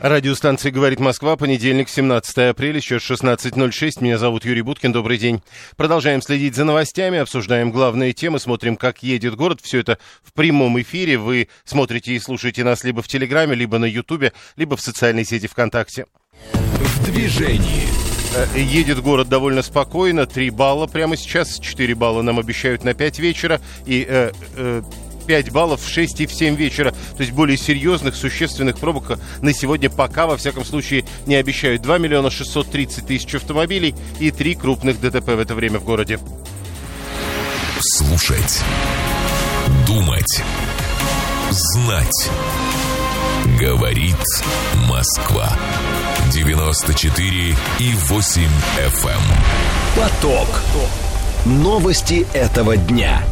Радиостанция «Говорит Москва», понедельник, 17 апреля, сейчас 16.06. Меня зовут Юрий Буткин, добрый день. Продолжаем следить за новостями, обсуждаем главные темы, смотрим, как едет город. Все это в прямом эфире. Вы смотрите и слушаете нас либо в Телеграме, либо на Ютубе, либо в социальной сети ВКонтакте. В движении. Э, Едет город довольно спокойно, 3 балла прямо сейчас, 4 балла нам обещают на 5 вечера, и э, э, 5 баллов в 6 и в 7 вечера. То есть более серьезных, существенных пробок на сегодня пока, во всяком случае, не обещают. 2 миллиона 630 тысяч автомобилей и 3 крупных ДТП в это время в городе. Слушать. Думать. Знать. Говорит Москва. 94 и 8 FM. эм. Поток. Новости этого дня.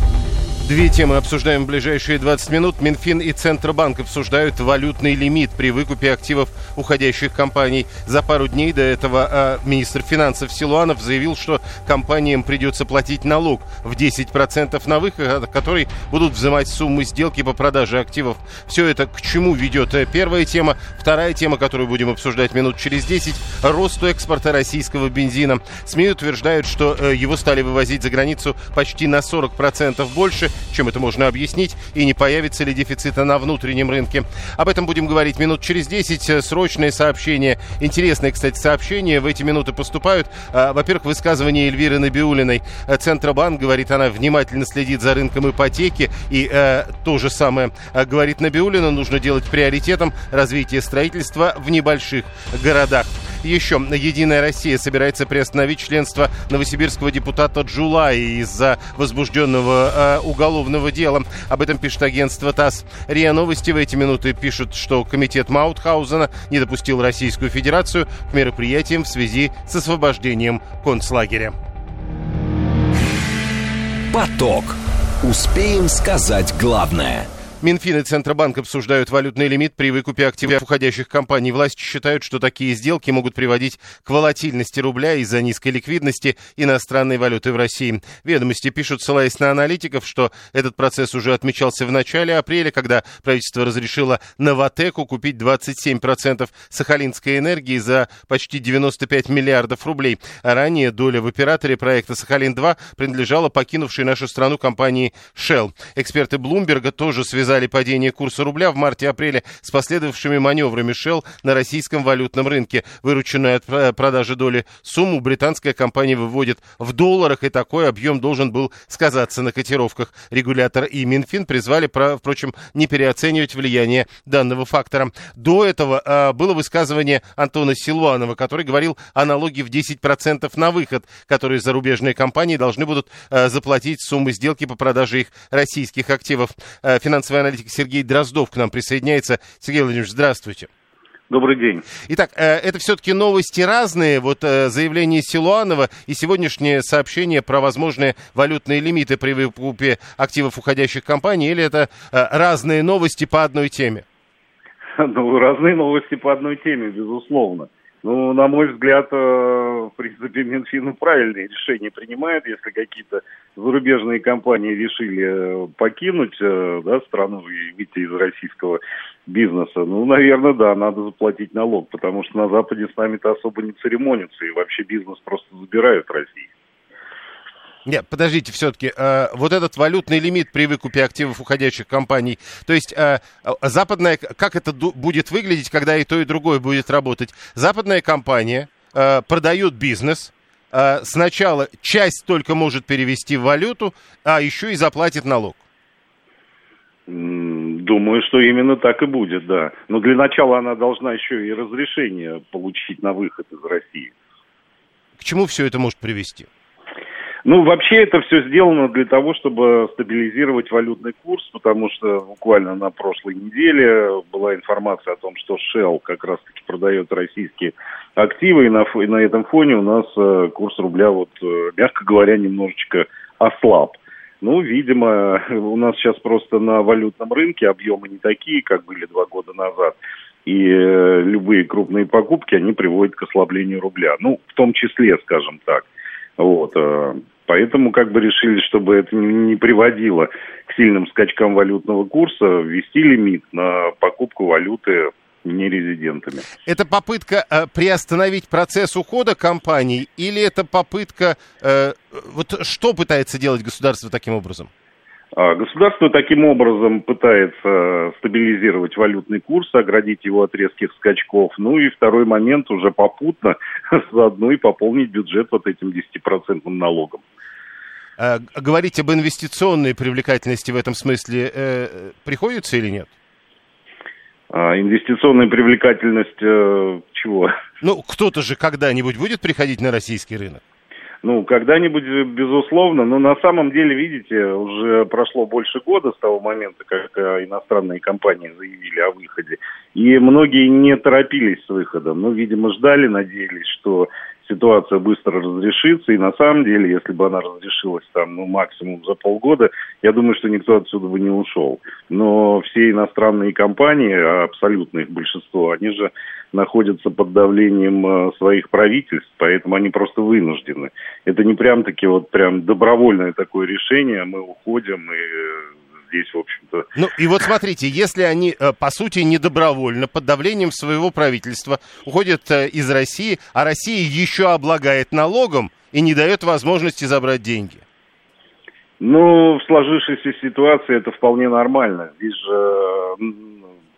Две темы обсуждаем в ближайшие 20 минут. Минфин и Центробанк обсуждают валютный лимит при выкупе активов уходящих компаний. За пару дней до этого а, министр финансов Силуанов заявил, что компаниям придется платить налог в 10% на выход, который будут взимать суммы сделки по продаже активов. Все это к чему ведет первая тема. Вторая тема, которую будем обсуждать минут через 10, росту экспорта российского бензина. СМИ утверждают, что э, его стали вывозить за границу почти на 40% больше, чем это можно объяснить, и не появится ли дефицита на внутреннем рынке. Об этом будем говорить минут через 10. Срочные сообщения. Интересные, кстати, сообщения в эти минуты поступают. А, Во-первых, высказывание Эльвиры Набиулиной. Э, Центробанк, говорит она, внимательно следит за рынком ипотеки. И э, то же самое, э, говорит Набиулина, нужно делать приоритетом развитие строительства в небольших городах. Еще Единая Россия собирается приостановить членство новосибирского депутата Джулай из-за возбужденного э, уголовного дела. Об этом пишет агентство ТАСС. РИА Новости в эти минуты пишут, что комитет Маутхаузена не допустил Российскую Федерацию к мероприятиям в связи с освобождением концлагеря. Поток. Успеем сказать главное. Минфин и Центробанк обсуждают валютный лимит при выкупе активов уходящих компаний. Власти считают, что такие сделки могут приводить к волатильности рубля из-за низкой ликвидности иностранной валюты в России. Ведомости пишут, ссылаясь на аналитиков, что этот процесс уже отмечался в начале апреля, когда правительство разрешило Новотеку купить 27% сахалинской энергии за почти 95 миллиардов рублей. А ранее доля в операторе проекта «Сахалин-2» принадлежала покинувшей нашу страну компании Shell. Эксперты Блумберга тоже связали связали падение курса рубля в марте-апреле с последовавшими маневрами Shell на российском валютном рынке. Вырученную от продажи доли сумму британская компания выводит в долларах, и такой объем должен был сказаться на котировках. Регулятор и Минфин призвали, впрочем, не переоценивать влияние данного фактора. До этого э, было высказывание Антона Силуанова, который говорил о налоге в 10% на выход, которые зарубежные компании должны будут э, заплатить суммы сделки по продаже их российских активов. Э, финансовый аналитик Сергей Дроздов к нам присоединяется. Сергей Владимирович, здравствуйте. Добрый день. Итак, э, это все-таки новости разные. Вот э, заявление Силуанова и сегодняшнее сообщение про возможные валютные лимиты при выкупе активов уходящих компаний, или это э, разные новости по одной теме? Ну, разные новости по одной теме, безусловно. Ну, на мой взгляд, э, в принципе, Минфин правильные решения принимает, если какие-то зарубежные компании решили э, покинуть э, да, страну и выйти из российского бизнеса. Ну, наверное, да, надо заплатить налог, потому что на Западе с нами-то особо не церемонятся, и вообще бизнес просто забирают в России. Нет, подождите, все-таки, э, вот этот валютный лимит при выкупе активов уходящих компаний, то есть э, западная, как это будет выглядеть, когда и то, и другое будет работать? Западная компания э, продает бизнес, э, сначала часть только может перевести в валюту, а еще и заплатит налог. Думаю, что именно так и будет, да. Но для начала она должна еще и разрешение получить на выход из России. К чему все это может привести? Ну, вообще это все сделано для того, чтобы стабилизировать валютный курс, потому что буквально на прошлой неделе была информация о том, что Shell как раз-таки продает российские активы, и на, и на этом фоне у нас э, курс рубля, вот, э, мягко говоря, немножечко ослаб. Ну, видимо, у нас сейчас просто на валютном рынке объемы не такие, как были два года назад. И э, любые крупные покупки, они приводят к ослаблению рубля. Ну, в том числе, скажем так. Вот. Поэтому как бы решили, чтобы это не, не приводило к сильным скачкам валютного курса, ввести лимит на покупку валюты нерезидентами. Это попытка э, приостановить процесс ухода компаний или это попытка... Э, вот что пытается делать государство таким образом? А, государство таким образом пытается стабилизировать валютный курс, оградить его от резких скачков. Ну и второй момент уже попутно заодно и пополнить бюджет вот этим 10% налогом. А, говорить об инвестиционной привлекательности в этом смысле э, приходится или нет? А, инвестиционная привлекательность э, чего? Ну, кто-то же когда-нибудь будет приходить на российский рынок. Ну, когда-нибудь, безусловно, но на самом деле, видите, уже прошло больше года с того момента, как э, иностранные компании заявили о выходе, и многие не торопились с выходом. Ну, видимо, ждали, надеялись, что ситуация быстро разрешится, и на самом деле, если бы она разрешилась там, ну, максимум за полгода, я думаю, что никто отсюда бы не ушел. Но все иностранные компании, а абсолютно их большинство, они же находятся под давлением э, своих правительств, поэтому они просто вынуждены. Это не прям таки вот прям добровольное такое решение, мы уходим и э, здесь, в общем-то... Ну, и вот смотрите, если они, э, по сути, не добровольно, под давлением своего правительства уходят э, из России, а Россия еще облагает налогом и не дает возможности забрать деньги. Ну, в сложившейся ситуации это вполне нормально. Здесь же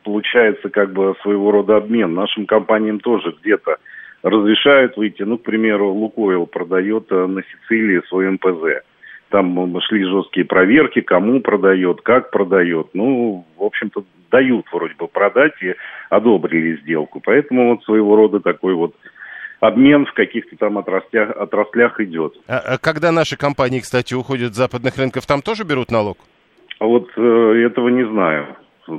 получается как бы своего рода обмен. Нашим компаниям тоже где-то разрешают выйти. Ну, к примеру, Лукойл продает э, на Сицилии свой МПЗ. Там шли жесткие проверки, кому продает, как продает. Ну, в общем-то, дают вроде бы продать и одобрили сделку. Поэтому вот своего рода такой вот обмен в каких-то там отраслях, отраслях идет. А, а когда наши компании, кстати, уходят с западных рынков, там тоже берут налог? А вот э, этого не знаю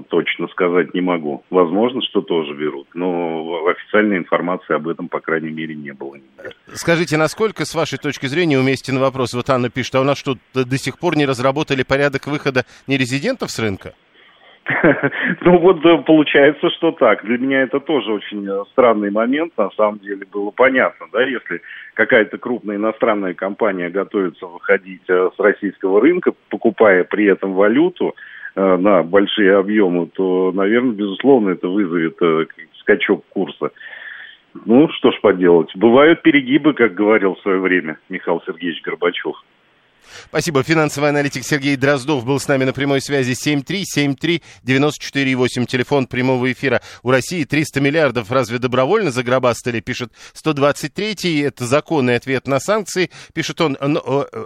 точно сказать не могу. Возможно, что тоже берут, но официальной информации об этом, по крайней мере, не было. Скажите, насколько, с вашей точки зрения, уместен вопрос? Вот Анна пишет, а у нас что, до сих пор не разработали порядок выхода нерезидентов с рынка? Ну вот получается, что так. Для меня это тоже очень э, странный момент. На самом деле было понятно, да, если какая-то крупная иностранная компания готовится выходить э, с российского рынка, покупая при этом валюту, на большие объемы, то, наверное, безусловно, это вызовет э, скачок курса. Ну, что ж поделать. Бывают перегибы, как говорил в свое время Михаил Сергеевич Горбачев. Спасибо. Финансовый аналитик Сергей Дроздов был с нами на прямой связи 7373948. Телефон прямого эфира. У России 300 миллиардов. Разве добровольно загробастали? Пишет 123-й. Это законный ответ на санкции. Пишет он,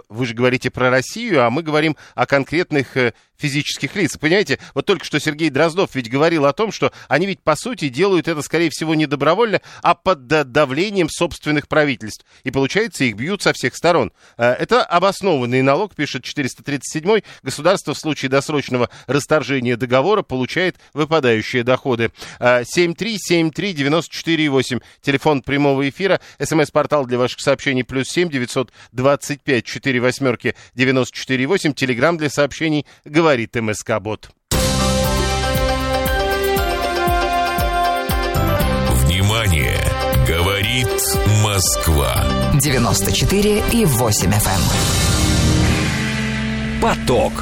вы же говорите про Россию, а мы говорим о конкретных э, физических лиц. Понимаете, вот только что Сергей Дроздов ведь говорил о том, что они ведь по сути делают это, скорее всего, не добровольно, а под давлением собственных правительств. И получается, их бьют со всех сторон. Э, это обоснованный налог, пишет 437 Государство в случае досрочного расторжения договора получает выпадающие доходы. 7373948, э, телефон прямого эфира, смс-портал для ваших сообщений плюс 7 925 4 восьмерки 94 8, телеграмм для сообщений говорит МСК-бот. Внимание! Говорит Москва. 94 и 8 FM. Эм. Поток.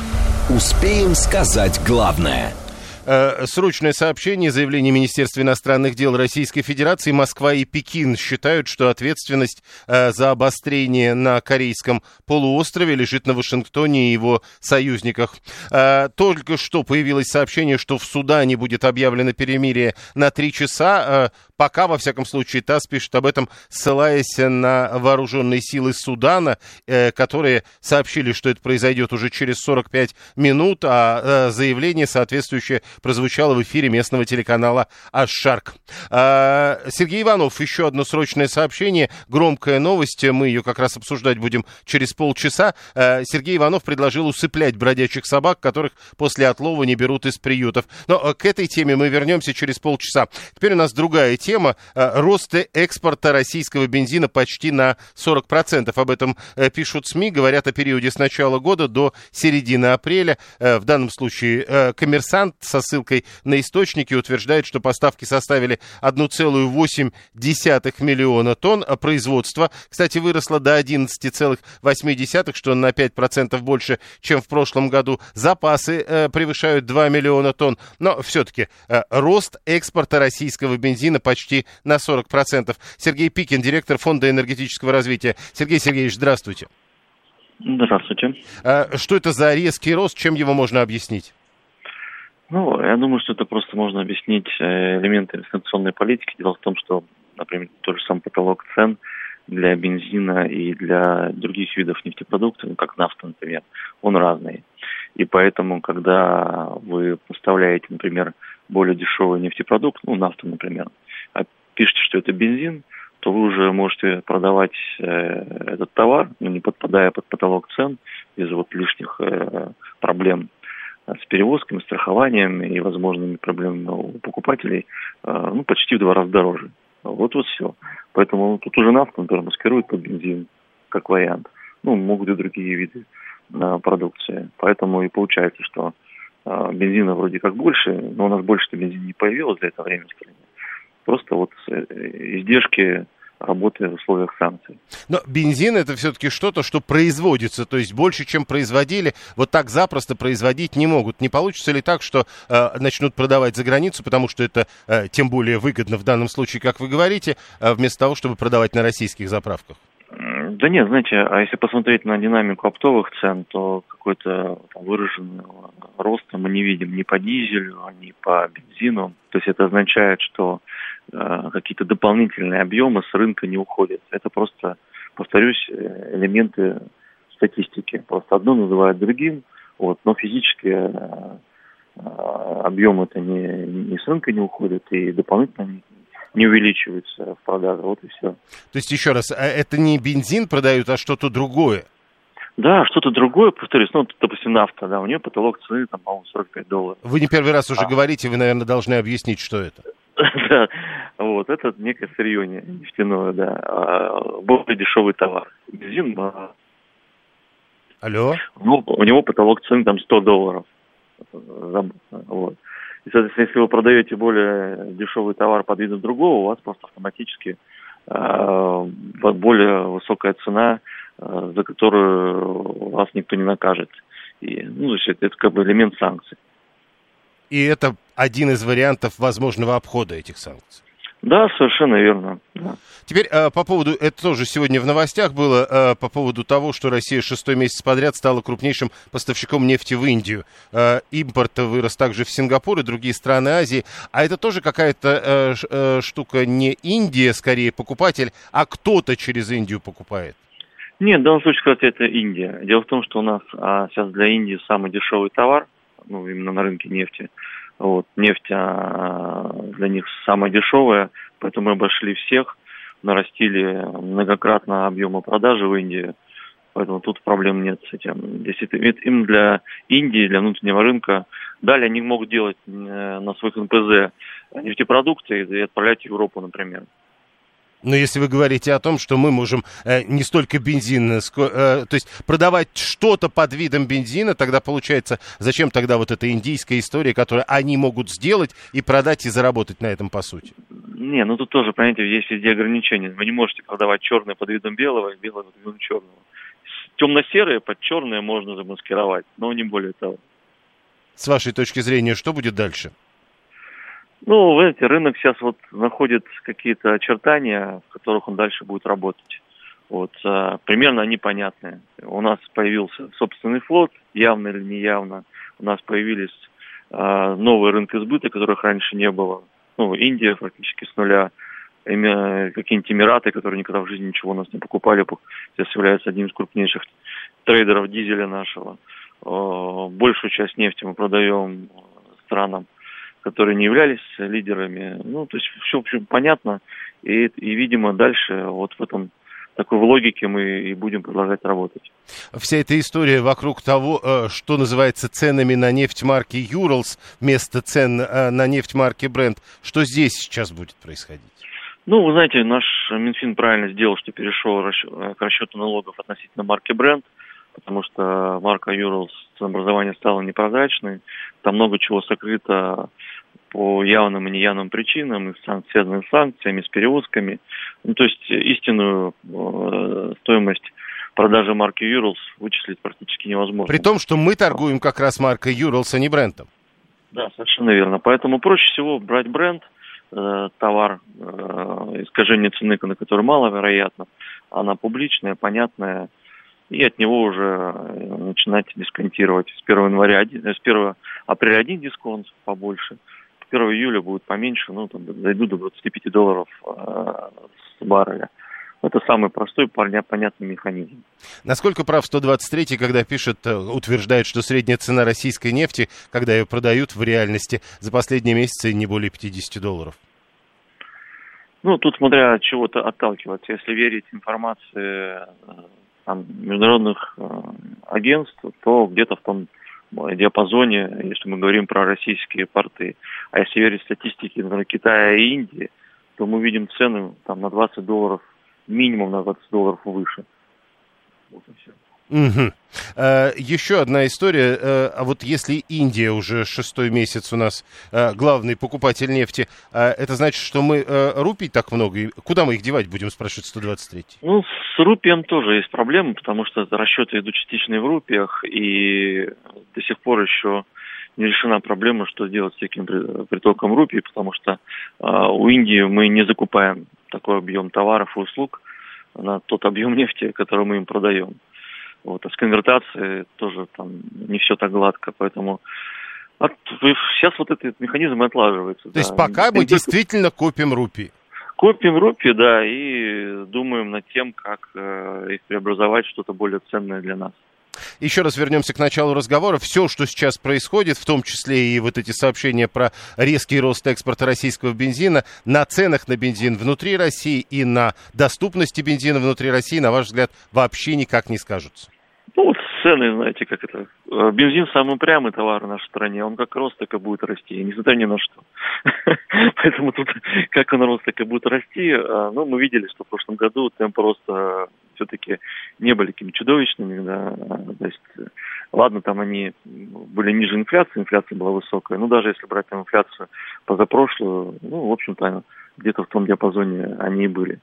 Успеем сказать главное – Э, срочное сообщение, заявление Министерства иностранных дел Российской Федерации, Москва и Пекин считают, что ответственность э, за обострение на Корейском полуострове лежит на Вашингтоне и его союзниках. Э, только что появилось сообщение, что в Судане будет объявлено перемирие на три часа. Пока, во всяком случае, ТАСС пишет об этом, ссылаясь на вооруженные силы Судана, которые сообщили, что это произойдет уже через 45 минут, а заявление соответствующее прозвучало в эфире местного телеканала «Ашарк». А, Сергей Иванов, еще одно срочное сообщение, громкая новость, мы ее как раз обсуждать будем через полчаса. А, Сергей Иванов предложил усыплять бродячих собак, которых после отлова не берут из приютов. Но к этой теме мы вернемся через полчаса. Теперь у нас другая тема тема. Рост экспорта российского бензина почти на 40%. Об этом пишут СМИ, говорят о периоде с начала года до середины апреля. В данном случае коммерсант со ссылкой на источники утверждает, что поставки составили 1,8 миллиона тонн, а производство, кстати, выросло до 11,8, что на 5% больше, чем в прошлом году. Запасы э, превышают 2 миллиона тонн, но все-таки э, рост экспорта российского бензина почти на 40%. Сергей Пикин, директор Фонда энергетического развития. Сергей Сергеевич, здравствуйте. Здравствуйте. А, что это за резкий рост? Чем его можно объяснить? Ну, я думаю, что это просто можно объяснить э, элементами санкционной политики. Дело в том, что, например, тот же сам потолок цен для бензина и для других видов нефтепродуктов, ну, как нафта, например, он разный. И поэтому, когда вы поставляете, например, более дешевый нефтепродукт, ну, нафту, например, что это бензин, то вы уже можете продавать э, этот товар, но не подпадая под потолок цен, без вот лишних э, проблем с перевозками, страхованием и возможными проблемами у покупателей э, ну, почти в два раза дороже. Вот вот все. Поэтому тут уже нафту, например, маскируют под бензин, как вариант. Ну, могут и другие виды э, продукции. Поэтому и получается, что э, бензина вроде как больше, но у нас больше-то бензина не появилось за это время, скорее. Просто вот издержки работы в условиях санкций. Но бензин это все-таки что-то, что производится, то есть больше, чем производили, вот так запросто производить не могут. Не получится ли так, что э, начнут продавать за границу, потому что это э, тем более выгодно в данном случае, как вы говорите, э, вместо того, чтобы продавать на российских заправках? Да нет, знаете, а если посмотреть на динамику оптовых цен, то какой-то выраженного роста мы не видим ни по дизелю, ни по бензину. То есть это означает, что Э, какие-то дополнительные объемы с рынка не уходят. Это просто, повторюсь, э, элементы статистики. Просто одно называют другим, вот, но физически э, объемы это не, не с рынка не уходят и дополнительно не, увеличиваются в продаже. Вот и все. То есть, еще раз, это не бензин продают, а что-то другое? Да, что-то другое, повторюсь, ну, допустим, нафта, да, у нее потолок цены, там, по-моему, 45 долларов. Вы не первый раз уже а. говорите, вы, наверное, должны объяснить, что это. Да, вот, это некое сырье нефтяное, да, а, более дешевый товар. Бензин, а, Алло? Ну, у него потолок цены там 100 долларов. Вот. И, соответственно, если вы продаете более дешевый товар под видом другого, у вас просто автоматически э, более высокая цена, э, за которую вас никто не накажет. И, ну, то есть это, это как бы элемент санкций. И это один из вариантов возможного обхода этих санкций. Да, совершенно верно. Да. Теперь э, по поводу, это тоже сегодня в новостях было, э, по поводу того, что Россия шестой месяц подряд стала крупнейшим поставщиком нефти в Индию. Э, импорт вырос также в Сингапур и другие страны Азии. А это тоже какая-то э, штука не Индия, скорее, покупатель, а кто-то через Индию покупает? Нет, в данном случае, кстати, это Индия. Дело в том, что у нас а, сейчас для Индии самый дешевый товар, ну, именно на рынке нефти – вот, нефть а, для них самая дешевая, поэтому мы обошли всех, нарастили многократно объемы продажи в Индии, поэтому тут проблем нет с этим. Здесь им для Индии, для внутреннего рынка, далее они могут делать э, на своих НПЗ нефтепродукты и отправлять в Европу, например. Но если вы говорите о том, что мы можем э, не столько бензин, э, ско, э, то есть продавать что-то под видом бензина, тогда получается, зачем тогда вот эта индийская история, которую они могут сделать и продать и заработать на этом по сути? Не, ну тут тоже, понимаете, есть везде ограничения. Вы не можете продавать черное под видом белого и белое под видом черного. Темно-серое под черное можно замаскировать, но не более того. С вашей точки зрения, что будет дальше? Ну, вы знаете, рынок сейчас вот находит какие-то очертания, в которых он дальше будет работать. Вот, а, примерно они понятны. У нас появился собственный флот, явно или неявно. У нас появились а, новые рынки сбыта, которых раньше не было. Ну, Индия фактически с нуля, какие-нибудь Эмираты, которые никогда в жизни ничего у нас не покупали, сейчас являются одним из крупнейших трейдеров дизеля нашего. Большую часть нефти мы продаем странам которые не являлись лидерами. Ну, то есть все, в общем, понятно. И, и, видимо, дальше вот в этом такой логике мы и будем продолжать работать. Вся эта история вокруг того, э, что называется ценами на нефть марки Urals вместо цен э, на нефть марки Brent, что здесь сейчас будет происходить? Ну, вы знаете, наш Минфин правильно сделал, что перешел к расчету налогов относительно марки Brent, потому что марка Urals ценообразование стало непрозрачной, там много чего сокрыто по явным и неявным причинам, и связанным с санкциями, с перевозками. Ну, то есть истинную э, стоимость продажи марки Urals вычислить практически невозможно. При том, что мы торгуем как раз маркой Urals, а не брендом. Да, совершенно верно. Поэтому проще всего брать бренд, э, товар, э, искажение цены, на который маловероятно, она публичная, понятная, и от него уже э, начинать дисконтировать. С 1 января, э, с 1 апреля один дисконт побольше, 1 июля будет поменьше, ну, там, дойду до 25 долларов э, с барреля. Это самый простой, понятный механизм. Насколько прав 123, когда пишет, э, утверждает, что средняя цена российской нефти, когда ее продают в реальности, за последние месяцы не более 50 долларов? Ну, тут смотря от чего-то отталкиваться. Если верить информации э, там, международных э, агентств, то где-то в том диапазоне, если мы говорим про российские порты. А если верить статистике, например, Китая и Индии, то мы видим цены там, на 20 долларов, минимум на 20 долларов выше. Вот и все. Угу. Uh, еще одна история. Uh, а вот если Индия уже шестой месяц у нас uh, главный покупатель нефти, это значит, что мы рупий так много? И куда мы их девать будем, спрашивает 123? Ну, с рупием тоже есть проблемы, потому что расчеты идут частично в рупиях, и до сих пор еще не решена проблема, что делать с таким притоком рупий, потому что у Индии мы не закупаем такой объем товаров и услуг на тот объем нефти, который мы им продаем. Вот, а с конвертацией тоже там не все так гладко, поэтому от, сейчас вот этот механизм отлаживается. То да. есть пока мы действительно копим рупии? Копим рупии, да, и думаем над тем, как э, их преобразовать что-то более ценное для нас. Еще раз вернемся к началу разговора. Все, что сейчас происходит, в том числе и вот эти сообщения про резкий рост экспорта российского бензина, на ценах на бензин внутри России и на доступности бензина внутри России, на ваш взгляд, вообще никак не скажутся? Ну, вот цены, знаете, как это. Э, бензин самый прямый товар в нашей стране. Он как рост, так и будет расти, несмотря ни на что. Поэтому тут как он рост, так и будет расти. А, ну, мы видели, что в прошлом году темпы роста все-таки не были такими чудовищными. Да. То есть, ладно, там они были ниже инфляции, инфляция была высокая. Но даже если брать там инфляцию позапрошлую, ну, в общем-то, где-то в том диапазоне они и были.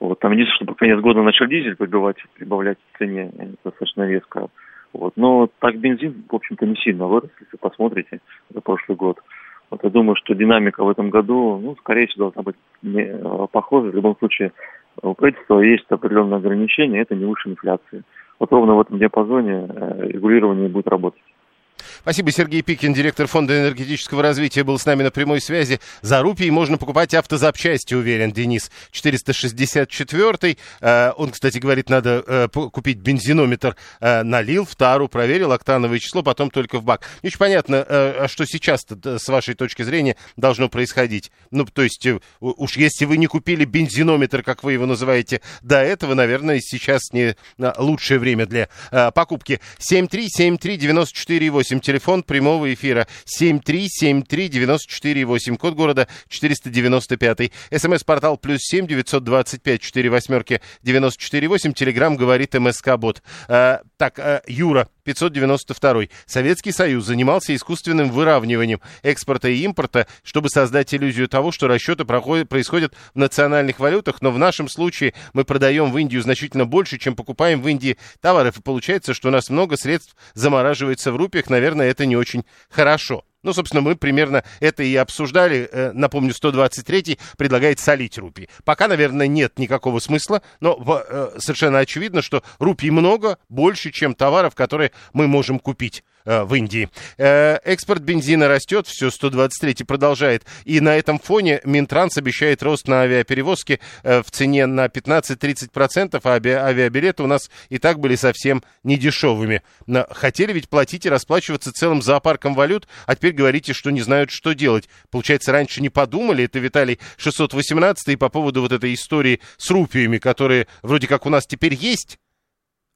Вот, там единственное, что под конец года начал дизель прибавлять, прибавлять в цене достаточно резко. Вот. Но так бензин, в общем-то, не сильно вырос, если посмотрите за прошлый год. Вот я думаю, что динамика в этом году, ну, скорее всего, должна быть не, э, похожа. В любом случае, у правительства есть определенные ограничения, это не выше инфляции. Вот ровно в этом диапазоне э, регулирование будет работать. Спасибо, Сергей Пикин, директор Фонда энергетического развития, был с нами на прямой связи. За рупии можно покупать автозапчасти, уверен Денис. 464 э, Он, кстати, говорит, надо э, купить бензинометр. Э, налил в тару, проверил октановое число, потом только в бак. Не очень понятно, а что сейчас-то, с вашей точки зрения, должно происходить. Ну, то есть, уж если вы не купили бензинометр, как вы его называете, до этого, наверное, сейчас не лучшее время для покупки. 7373948 телефон прямого эфира 7373948, код города 495. СМС-портал плюс 7 925 4 восьмерки 948. Телеграмм говорит МСК-бот. Так, а, Юра 592. Советский Союз занимался искусственным выравниванием экспорта и импорта, чтобы создать иллюзию того, что расчеты проходят, происходят в национальных валютах, но в нашем случае мы продаем в Индию значительно больше, чем покупаем в Индии товаров, и получается, что у нас много средств замораживается в рупиях, наверное, это не очень хорошо. Ну, собственно, мы примерно это и обсуждали. Э, напомню, 123 предлагает солить рупии. Пока, наверное, нет никакого смысла, но э, совершенно очевидно, что рупий много, больше, чем товаров, которые мы можем купить в Индии. Э, экспорт бензина растет, все 123 продолжает. И на этом фоне Минтранс обещает рост на авиаперевозки э, в цене на 15-30%, а ави авиабилеты у нас и так были совсем недешевыми. Хотели ведь платить и расплачиваться целым зоопарком валют, а теперь говорите, что не знают, что делать. Получается, раньше не подумали, это Виталий 618 и по поводу вот этой истории с рупиями, которые вроде как у нас теперь есть,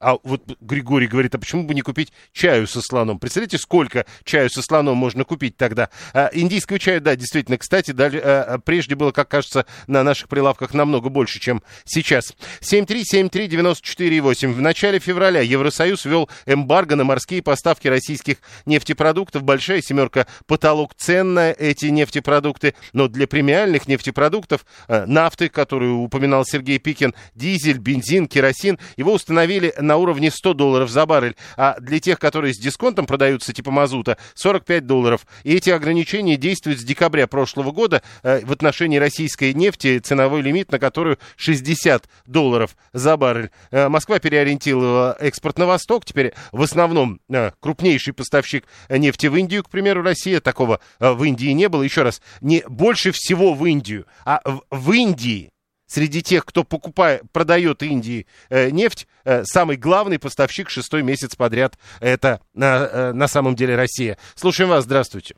а вот Григорий говорит, а почему бы не купить чаю со слоном? Представляете, сколько чаю со слоном можно купить тогда? А, индийского чая, да, действительно, кстати, дали, а, прежде было, как кажется, на наших прилавках намного больше, чем сейчас. 7373948. В начале февраля Евросоюз ввел эмбарго на морские поставки российских нефтепродуктов. Большая семерка потолок цен на эти нефтепродукты. Но для премиальных нефтепродуктов, а, нафты, которую упоминал Сергей Пикин, дизель, бензин, керосин, его установили на уровне 100 долларов за баррель, а для тех, которые с дисконтом продаются, типа мазута, 45 долларов. И эти ограничения действуют с декабря прошлого года э, в отношении российской нефти, ценовой лимит на которую 60 долларов за баррель. Э, Москва переориентировала экспорт на восток, теперь в основном э, крупнейший поставщик нефти в Индию, к примеру, Россия, такого в Индии не было. Еще раз, не больше всего в Индию, а в Индии среди тех, кто покупает, продает Индии э, нефть, э, самый главный поставщик шестой месяц подряд это на, э, на самом деле Россия. Слушаем вас, здравствуйте.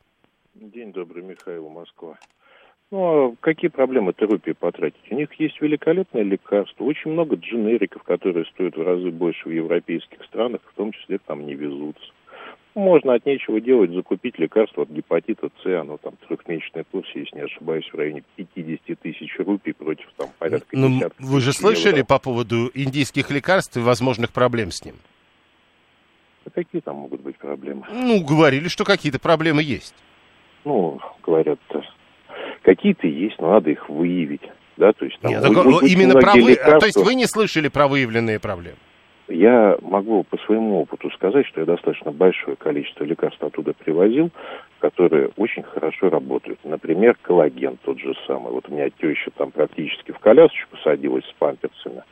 День добрый, Михаил, Москва. Ну, а какие проблемы терапии потратить? У них есть великолепное лекарство, очень много дженериков, которые стоят в разы больше в европейских странах, в том числе там не везутся можно от нечего делать закупить лекарство от гепатита С, оно там трехмесячный курс, если не ошибаюсь, в районе 50 тысяч рупий против там порядка Ну, вы же слышали евро. по поводу индийских лекарств и возможных проблем с ним? А какие там могут быть проблемы? Ну, говорили, что какие-то проблемы есть. Ну, говорят, какие-то есть, но надо их выявить. Да, то есть там Нет, вы, именно про вы... лекарства... То есть вы не слышали про выявленные проблемы? Я могу по своему опыту сказать, что я достаточно большое количество лекарств оттуда привозил, которые очень хорошо работают. Например, коллаген тот же самый. Вот у меня теща там практически в колясочку садилась с памперсами.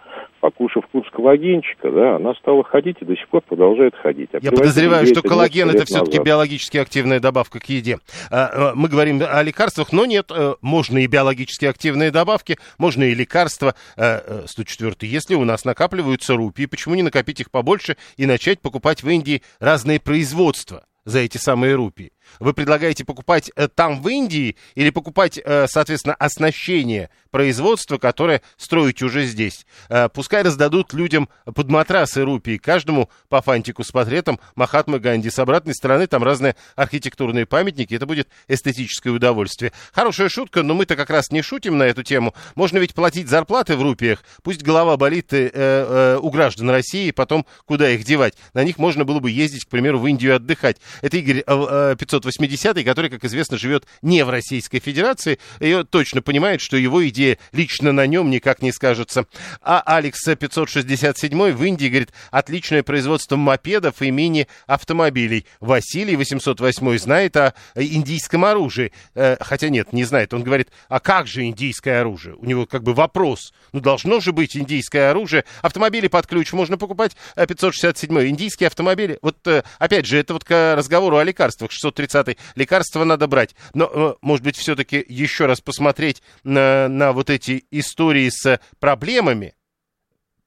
Покушав курс коллагенчика, да, она стала ходить и до сих пор продолжает ходить. А Я подозреваю, что коллаген это все-таки биологически активная добавка к еде. А, а, мы говорим о лекарствах, но нет, э, можно и биологически активные добавки, можно и лекарства. 104. Э, Если у нас накапливаются рупии, почему не накопить их побольше и начать покупать в Индии разные производства за эти самые рупии? Вы предлагаете покупать э, там в Индии или покупать, э, соответственно, оснащение производства, которое строите уже здесь? Э, пускай раздадут людям под матрасы рупии, каждому по фантику с портретом Махатмы Ганди. С обратной стороны там разные архитектурные памятники. Это будет эстетическое удовольствие. Хорошая шутка, но мы-то как раз не шутим на эту тему. Можно ведь платить зарплаты в рупиях. Пусть голова болит э, э, у граждан России, потом куда их девать? На них можно было бы ездить, к примеру, в Индию отдыхать. Это Игорь э, 500 1980-й, который, как известно, живет не в Российской Федерации, и точно понимает, что его идея лично на нем никак не скажется. А Алекс 567 в Индии, говорит, отличное производство мопедов и мини-автомобилей. Василий 808 знает о индийском оружии. Э, хотя нет, не знает. Он говорит, а как же индийское оружие? У него как бы вопрос. Ну, должно же быть индийское оружие. Автомобили под ключ можно покупать. 567 индийские автомобили. Вот, э, опять же, это вот к разговору о лекарствах. 630 30 лекарства надо брать. Но, э, может быть, все-таки еще раз посмотреть на, на вот эти истории с проблемами,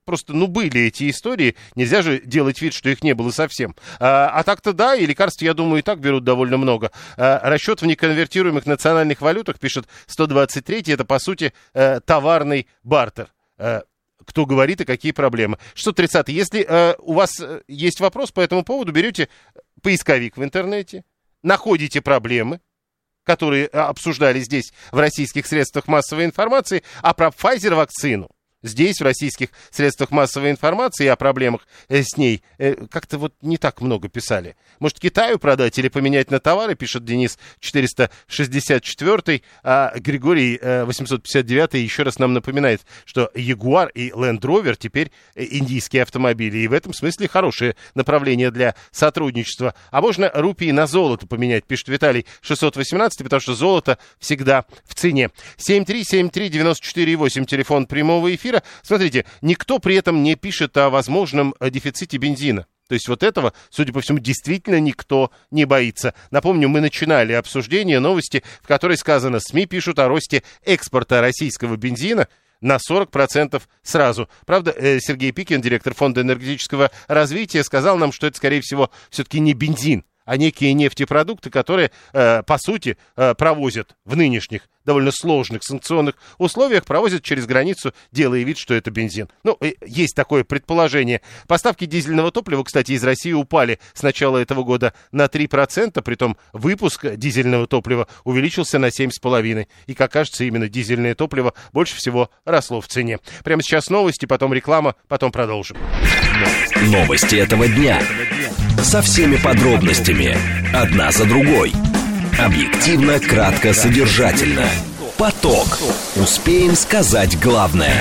просто, ну, были эти истории, нельзя же делать вид, что их не было совсем. А, а так-то да, и лекарств, я думаю, и так берут довольно много. А, расчет в неконвертируемых национальных валютах, пишет 123, это, по сути, а, товарный бартер. А, кто говорит и какие проблемы. 630. Если э, у вас есть вопрос по этому поводу, берете поисковик в интернете, находите проблемы, которые обсуждали здесь в российских средствах массовой информации, а про Pfizer вакцину здесь, в российских средствах массовой информации о проблемах э, с ней, э, как-то вот не так много писали. Может, Китаю продать или поменять на товары, пишет Денис 464, а Григорий 859 э, еще раз нам напоминает, что Ягуар и Land Rover теперь индийские автомобили, и в этом смысле хорошее направление для сотрудничества. А можно рупии на золото поменять, пишет Виталий 618, потому что золото всегда в цене. 7373948, телефон прямого эфира эфира. Смотрите, никто при этом не пишет о возможном дефиците бензина. То есть вот этого, судя по всему, действительно никто не боится. Напомню, мы начинали обсуждение новости, в которой сказано, СМИ пишут о росте экспорта российского бензина на 40% сразу. Правда, э, Сергей Пикин, директор Фонда энергетического развития, сказал нам, что это, скорее всего, все-таки не бензин, а некие нефтепродукты, которые, э, по сути, э, провозят в нынешних довольно сложных санкционных условиях провозят через границу, делая вид, что это бензин. Ну, э, есть такое предположение. Поставки дизельного топлива, кстати, из России упали с начала этого года на 3%, притом выпуск дизельного топлива увеличился на 7,5%. И, как кажется, именно дизельное топливо больше всего росло в цене. Прямо сейчас новости, потом реклама, потом продолжим. Новости этого дня. Со всеми подробностями. Одна за другой. Объективно, кратко, содержательно. Поток. Успеем сказать главное.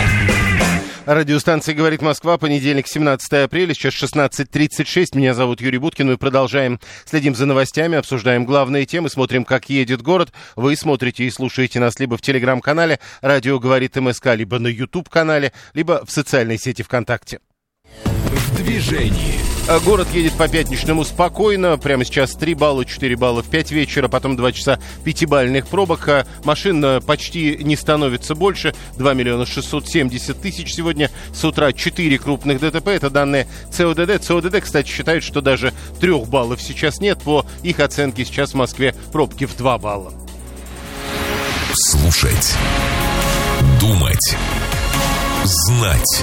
Радиостанция «Говорит Москва», понедельник, 17 апреля, сейчас 16.36. Меня зовут Юрий Буткин. Мы продолжаем, следим за новостями, обсуждаем главные темы, смотрим, как едет город. Вы смотрите и слушаете нас либо в телеграм-канале «Радио говорит МСК», либо на YouTube-канале, либо в социальной сети ВКонтакте. Движении. А город едет по пятничному спокойно. Прямо сейчас 3 балла, 4 балла в 5 вечера, потом 2 часа пятибальных пробок. А машин э, почти не становится больше. 2 миллиона 670 тысяч сегодня. С утра 4 крупных ДТП. Это данные ЦОДД. ЦОДД, кстати, считают, что даже 3 баллов сейчас нет. По их оценке сейчас в Москве пробки в 2 балла. Слушать. Думать. Знать.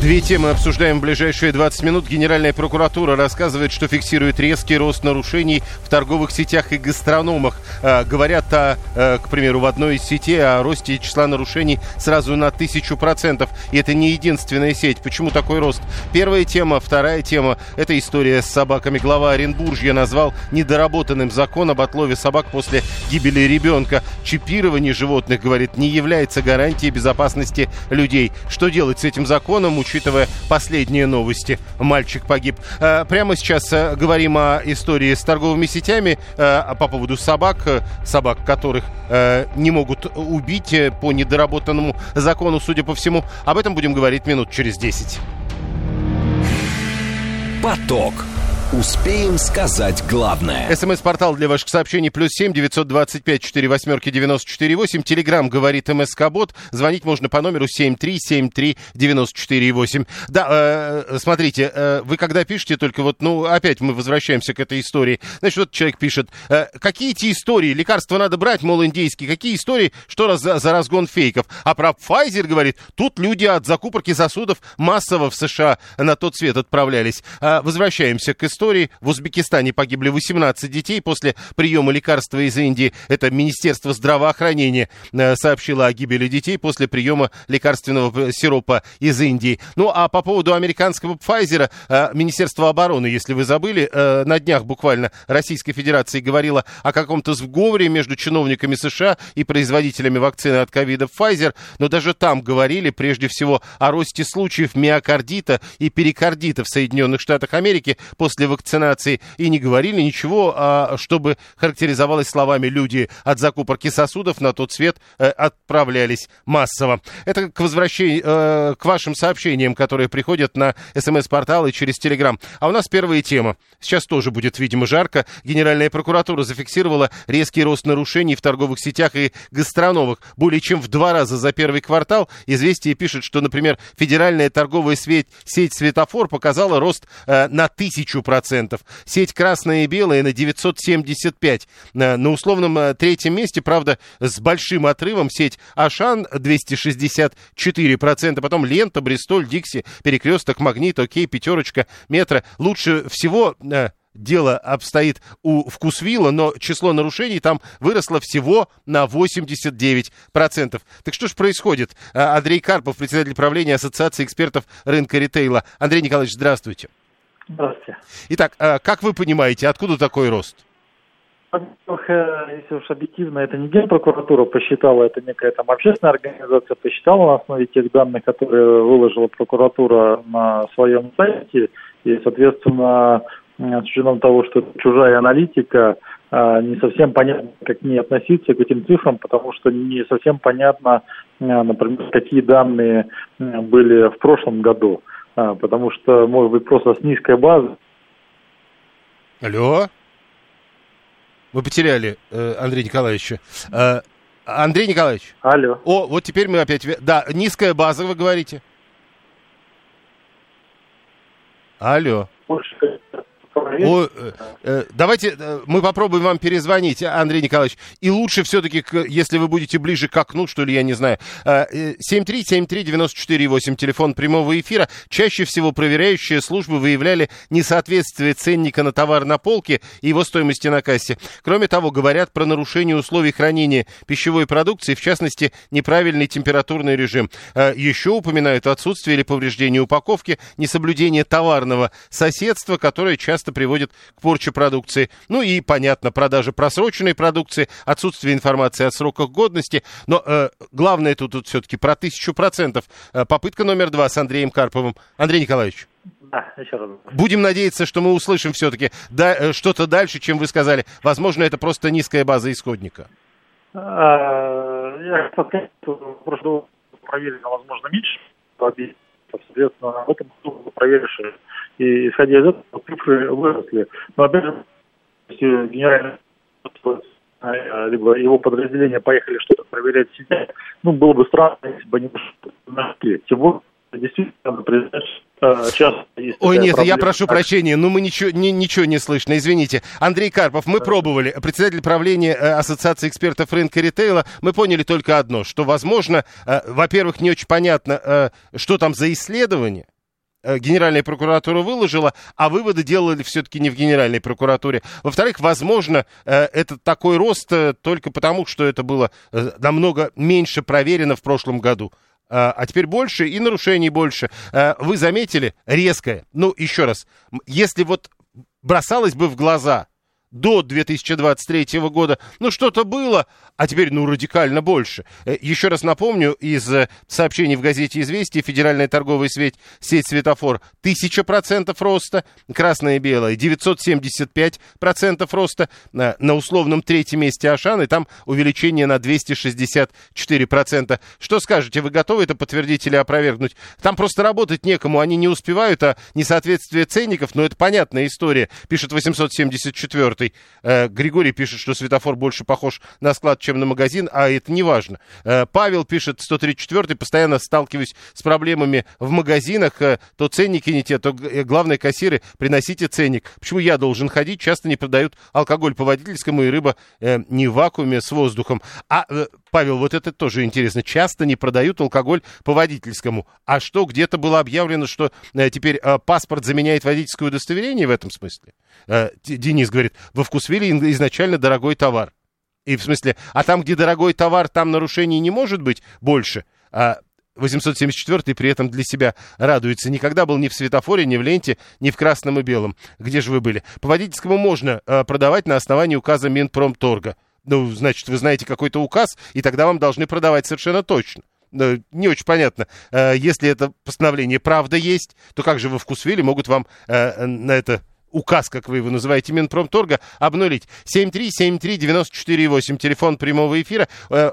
Две темы обсуждаем в ближайшие 20 минут. Генеральная прокуратура рассказывает, что фиксирует резкий рост нарушений в торговых сетях и гастрономах. А, говорят, о, а, к примеру, в одной из сетей о росте числа нарушений сразу на тысячу процентов. И это не единственная сеть. Почему такой рост? Первая тема. Вторая тема – это история с собаками. Глава Оренбуржья назвал недоработанным закон об отлове собак после гибели ребенка. Чипирование животных, говорит, не является гарантией безопасности людей. Что делать с этим законом, учитывая последние новости? Мальчик погиб. Э, прямо сейчас э, говорим о истории с торговыми сетями э, по поводу собак, собак, которых не могут убить по недоработанному закону, судя по всему. Об этом будем говорить минут через 10. Поток. Успеем сказать главное. СМС-портал для ваших сообщений плюс семь девятьсот двадцать пять четыре восьмерки девяносто четыре восемь. Телеграмм говорит МСК Бот. Звонить можно по номеру семь три семь три девяносто четыре восемь. Да, э, смотрите, э, вы когда пишете, только вот, ну, опять мы возвращаемся к этой истории. Значит, вот человек пишет, э, какие эти истории, лекарства надо брать, мол, индейские, какие истории, что раз, за, за разгон фейков. А про Pfizer говорит, тут люди от закупорки сосудов массово в США на тот свет отправлялись. Э, возвращаемся к истории истории. В Узбекистане погибли 18 детей после приема лекарства из Индии. Это Министерство здравоохранения э, сообщило о гибели детей после приема лекарственного сиропа из Индии. Ну, а по поводу американского Pfizer, э, Министерство обороны, если вы забыли, э, на днях буквально Российской Федерации говорило о каком-то сговоре между чиновниками США и производителями вакцины от ковида Pfizer, но даже там говорили прежде всего о росте случаев миокардита и перикардита в Соединенных Штатах Америки после после вакцинации и не говорили ничего, а, чтобы характеризовалось словами «люди от закупорки сосудов на тот свет э, отправлялись массово». Это к возвращению, э, к вашим сообщениям, которые приходят на смс-портал и через Телеграм. А у нас первая тема. Сейчас тоже будет, видимо, жарко. Генеральная прокуратура зафиксировала резкий рост нарушений в торговых сетях и гастрономах. Более чем в два раза за первый квартал. Известие пишет, что, например, федеральная торговая сеть, сеть «Светофор» показала рост э, на тысячу процентов 10%. Сеть «Красная и белая» на 975. На условном э, третьем месте, правда, с большим отрывом сеть «Ашан» 264%. Потом «Лента», «Бристоль», «Дикси», «Перекресток», «Магнит», «Окей», «Пятерочка», «Метро». Лучше всего э, дело обстоит у Вкусвилла, но число нарушений там выросло всего на 89%. Так что же происходит? А, Андрей Карпов, председатель правления Ассоциации экспертов рынка ритейла. Андрей Николаевич, здравствуйте. Здравствуйте. Итак, а как вы понимаете, откуда такой рост? если уж объективно, это не Генпрокуратура посчитала, это некая там общественная организация посчитала на основе тех данных, которые выложила прокуратура на своем сайте. И, соответственно, с учетом того, что это чужая аналитика, а, не совсем понятно, как к ней относиться к этим цифрам, потому что не совсем понятно, например, какие данные были в прошлом году. А, потому что, может быть, просто с низкой базы. Алло? Мы потеряли э, Андрея Николаевича. Э, Андрей Николаевич. Алло. О, вот теперь мы опять... Да, низкая база, вы говорите. Алло. О, э, э, давайте э, мы попробуем вам перезвонить, Андрей Николаевич. И лучше все-таки, если вы будете ближе к окну, что ли, я не знаю. 7373948, телефон прямого эфира. Чаще всего проверяющие службы выявляли несоответствие ценника на товар на полке и его стоимости на кассе. Кроме того, говорят про нарушение условий хранения пищевой продукции, в частности, неправильный температурный режим. Еще упоминают отсутствие или повреждение упаковки, несоблюдение товарного соседства, которое часто часто приводит к порче продукции. Ну и, понятно, продажа просроченной продукции, отсутствие информации о сроках годности. Но э, главное тут, тут все-таки про тысячу процентов. Э, попытка номер два с Андреем Карповым. Андрей Николаевич. Да, еще раз. Будем надеяться, что мы услышим все-таки да, э, что-то дальше, чем вы сказали. Возможно, это просто низкая база исходника. А, я прошлого проверено, возможно, меньше. Соответственно, в этом году проверишь и исходя из этого цифры выросли. Но опять же, если генеральный либо его подразделения поехали что-то проверять себя, ну, было бы странно, если бы они нашли. Тем более, действительно, признать, часто есть Ой, нет, проблема. я прошу прощения, ну мы ничего, ни, ничего не слышно, извините. Андрей Карпов, мы пробовали, председатель правления э, Ассоциации экспертов рынка ритейла, мы поняли только одно, что, возможно, э, во-первых, не очень понятно, э, что там за исследование, Генеральная прокуратура выложила, а выводы делали все-таки не в Генеральной прокуратуре. Во-вторых, возможно, э, это такой рост э, только потому, что это было намного меньше проверено в прошлом году. А теперь больше и нарушений больше. Вы заметили резкое? Ну, еще раз, если вот бросалось бы в глаза до 2023 года, ну, что-то было, а теперь, ну, радикально больше. Э, еще раз напомню, из э, сообщений в газете «Известия» Федеральная торговая сеть, сеть «Светофор» 1000% роста, красное и белое 975% роста, на, на условном третьем месте Ашан, и там увеличение на 264%. Что скажете, вы готовы это подтвердить или опровергнуть? Там просто работать некому, они не успевают, а несоответствие ценников, ну, это понятная история, пишет 874 э, Григорий пишет, что «Светофор» больше похож на склад чем на магазин, а это не важно. Э, Павел пишет, 134-й, постоянно сталкиваюсь с проблемами в магазинах, э, то ценники не те, то э, главные кассиры, приносите ценник. Почему я должен ходить? Часто не продают алкоголь по водительскому и рыба не в вакууме с воздухом. А, Павел, вот это тоже интересно. Часто не продают алкоголь по водительскому. А что, где-то было объявлено, что теперь паспорт заменяет водительское удостоверение в этом смысле? Денис говорит, во Вкусвилле изначально дорогой товар. И в смысле, а там, где дорогой товар, там нарушений не может быть больше. А 874 при этом для себя радуется. Никогда был ни в светофоре, ни в ленте, ни в красном и белом. Где же вы были? По водительскому можно э, продавать на основании указа Минпромторга. Ну, значит, вы знаете какой-то указ, и тогда вам должны продавать совершенно точно. Э, не очень понятно. Э, если это постановление правда есть, то как же во вкусвилле могут вам э, на это указ, как вы его называете, Минпромторга, обнулить. 7373948, телефон прямого эфира.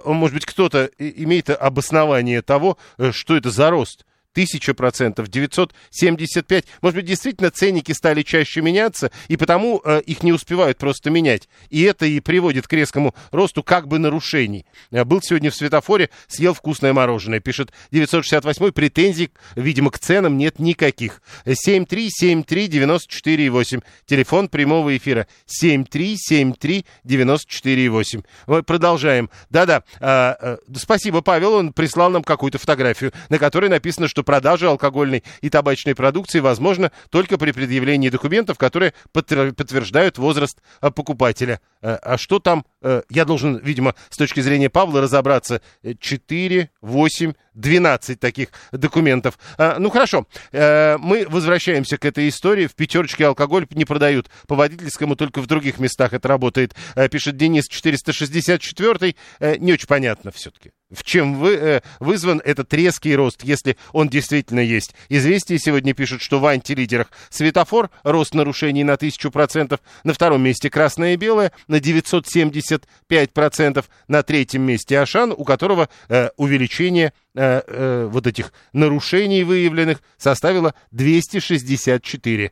Может быть, кто-то имеет обоснование того, что это за рост тысяча процентов, 975. Может быть, действительно ценники стали чаще меняться, и потому э, их не успевают просто менять. И это и приводит к резкому росту как бы нарушений. Э, был сегодня в светофоре, съел вкусное мороженое. Пишет 968 претензий, видимо, к ценам нет никаких. 7373948, телефон прямого эфира. 7373948. Мы продолжаем. Да-да, э, э, спасибо, Павел, он прислал нам какую-то фотографию, на которой написано, что что продажа алкогольной и табачной продукции возможна только при предъявлении документов, которые подтверждают возраст покупателя. А что там? Я должен, видимо, с точки зрения Павла разобраться. 4, 8, 12 таких документов. Ну хорошо, мы возвращаемся к этой истории. В пятерочке алкоголь не продают по водительскому, только в других местах это работает, пишет Денис 464. Не очень понятно все-таки в чем вы, э, вызван этот резкий рост, если он действительно есть. Известия сегодня пишут, что в антилидерах светофор, рост нарушений на 1000%, на втором месте красное и белое, на 975%, на третьем месте Ашан, у которого э, увеличение э, э, вот этих нарушений выявленных составило 264%.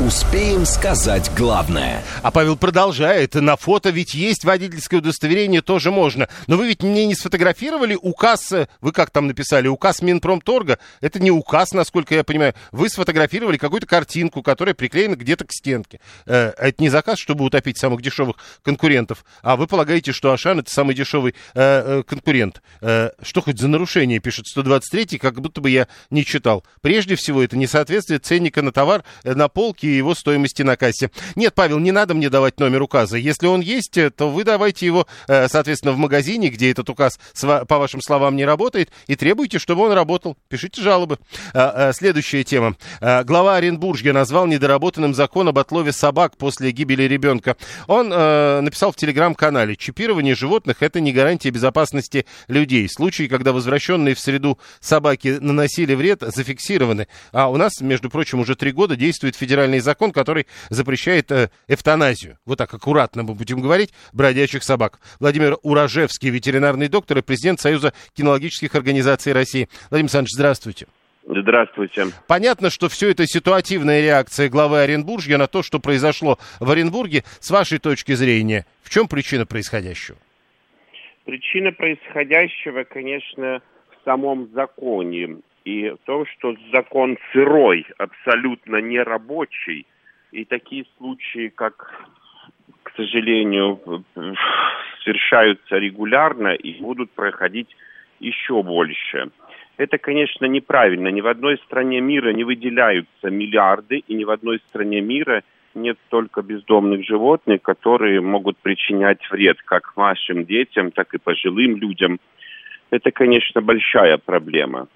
Успеем сказать главное. А Павел продолжает. На фото ведь есть водительское удостоверение, тоже можно. Но вы ведь мне не сфотографировали указ, э, вы как там написали, указ Минпромторга. Это не указ, насколько я понимаю. Вы сфотографировали какую-то картинку, которая приклеена где-то к стенке. Э, это не заказ, чтобы утопить самых дешевых конкурентов. А вы полагаете, что Ашан это самый дешевый э, конкурент. Что хоть за нарушение, пишет 123, как будто бы я не читал. Прежде всего, это несоответствие ценника на товар на полке его стоимости на кассе. Нет, Павел, не надо мне давать номер указа. Если он есть, э, то вы давайте его, э, соответственно, в магазине, где этот указ, по вашим словам, не работает, и требуйте, чтобы он работал. Пишите жалобы. А, а, следующая тема. А, глава Оренбуржья назвал недоработанным закон об отлове собак после гибели ребенка. Он э, написал в телеграм-канале, чипирование животных – это не гарантия безопасности людей. Случаи, когда возвращенные в среду собаки наносили вред, зафиксированы. А у нас, между прочим, уже три года действует федеральный федеральный закон, который запрещает э, эвтаназию. Вот так аккуратно мы будем говорить, бродячих собак. Владимир Урожевский, ветеринарный доктор и президент Союза кинологических организаций России. Владимир Александрович, здравствуйте. Здравствуйте. Понятно, что все это ситуативная реакция главы Оренбуржья на то, что произошло в Оренбурге. С вашей точки зрения, в чем причина происходящего? Причина происходящего, конечно, в самом законе и то, что закон сырой, абсолютно нерабочий, и такие случаи, как, к сожалению, совершаются регулярно и будут проходить еще больше. Это, конечно, неправильно. Ни в одной стране мира не выделяются миллиарды, и ни в одной стране мира нет столько бездомных животных, которые могут причинять вред как нашим детям, так и пожилым людям. Это, конечно, большая проблема.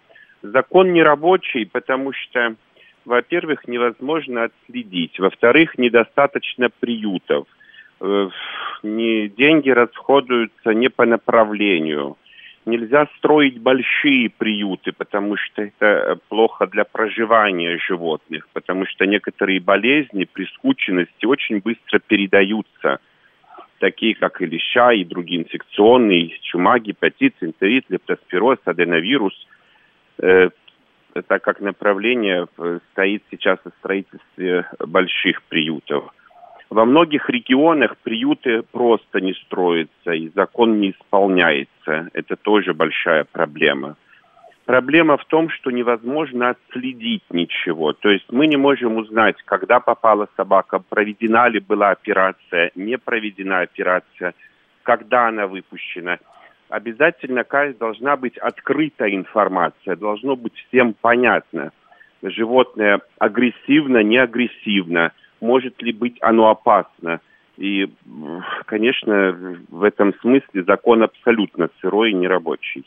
Закон не рабочий, потому что, во-первых, невозможно отследить, во-вторых, недостаточно приютов, э, не, деньги расходуются не по направлению. Нельзя строить большие приюты, потому что это плохо для проживания животных, потому что некоторые болезни при скученности очень быстро передаются, такие как и леща, и другие инфекционные, чума, гепатит, энтерит, лептоспироз, аденовирус – Э, так как направление э, стоит сейчас о строительстве больших приютов. Во многих регионах приюты просто не строятся, и закон не исполняется. Это тоже большая проблема. Проблема в том, что невозможно отследить ничего. То есть мы не можем узнать, когда попала собака, проведена ли была операция, не проведена операция, когда она выпущена – обязательно должна быть открытая информация, должно быть всем понятно. Животное агрессивно, не агрессивно, может ли быть оно опасно. И, конечно, в этом смысле закон абсолютно сырой и нерабочий.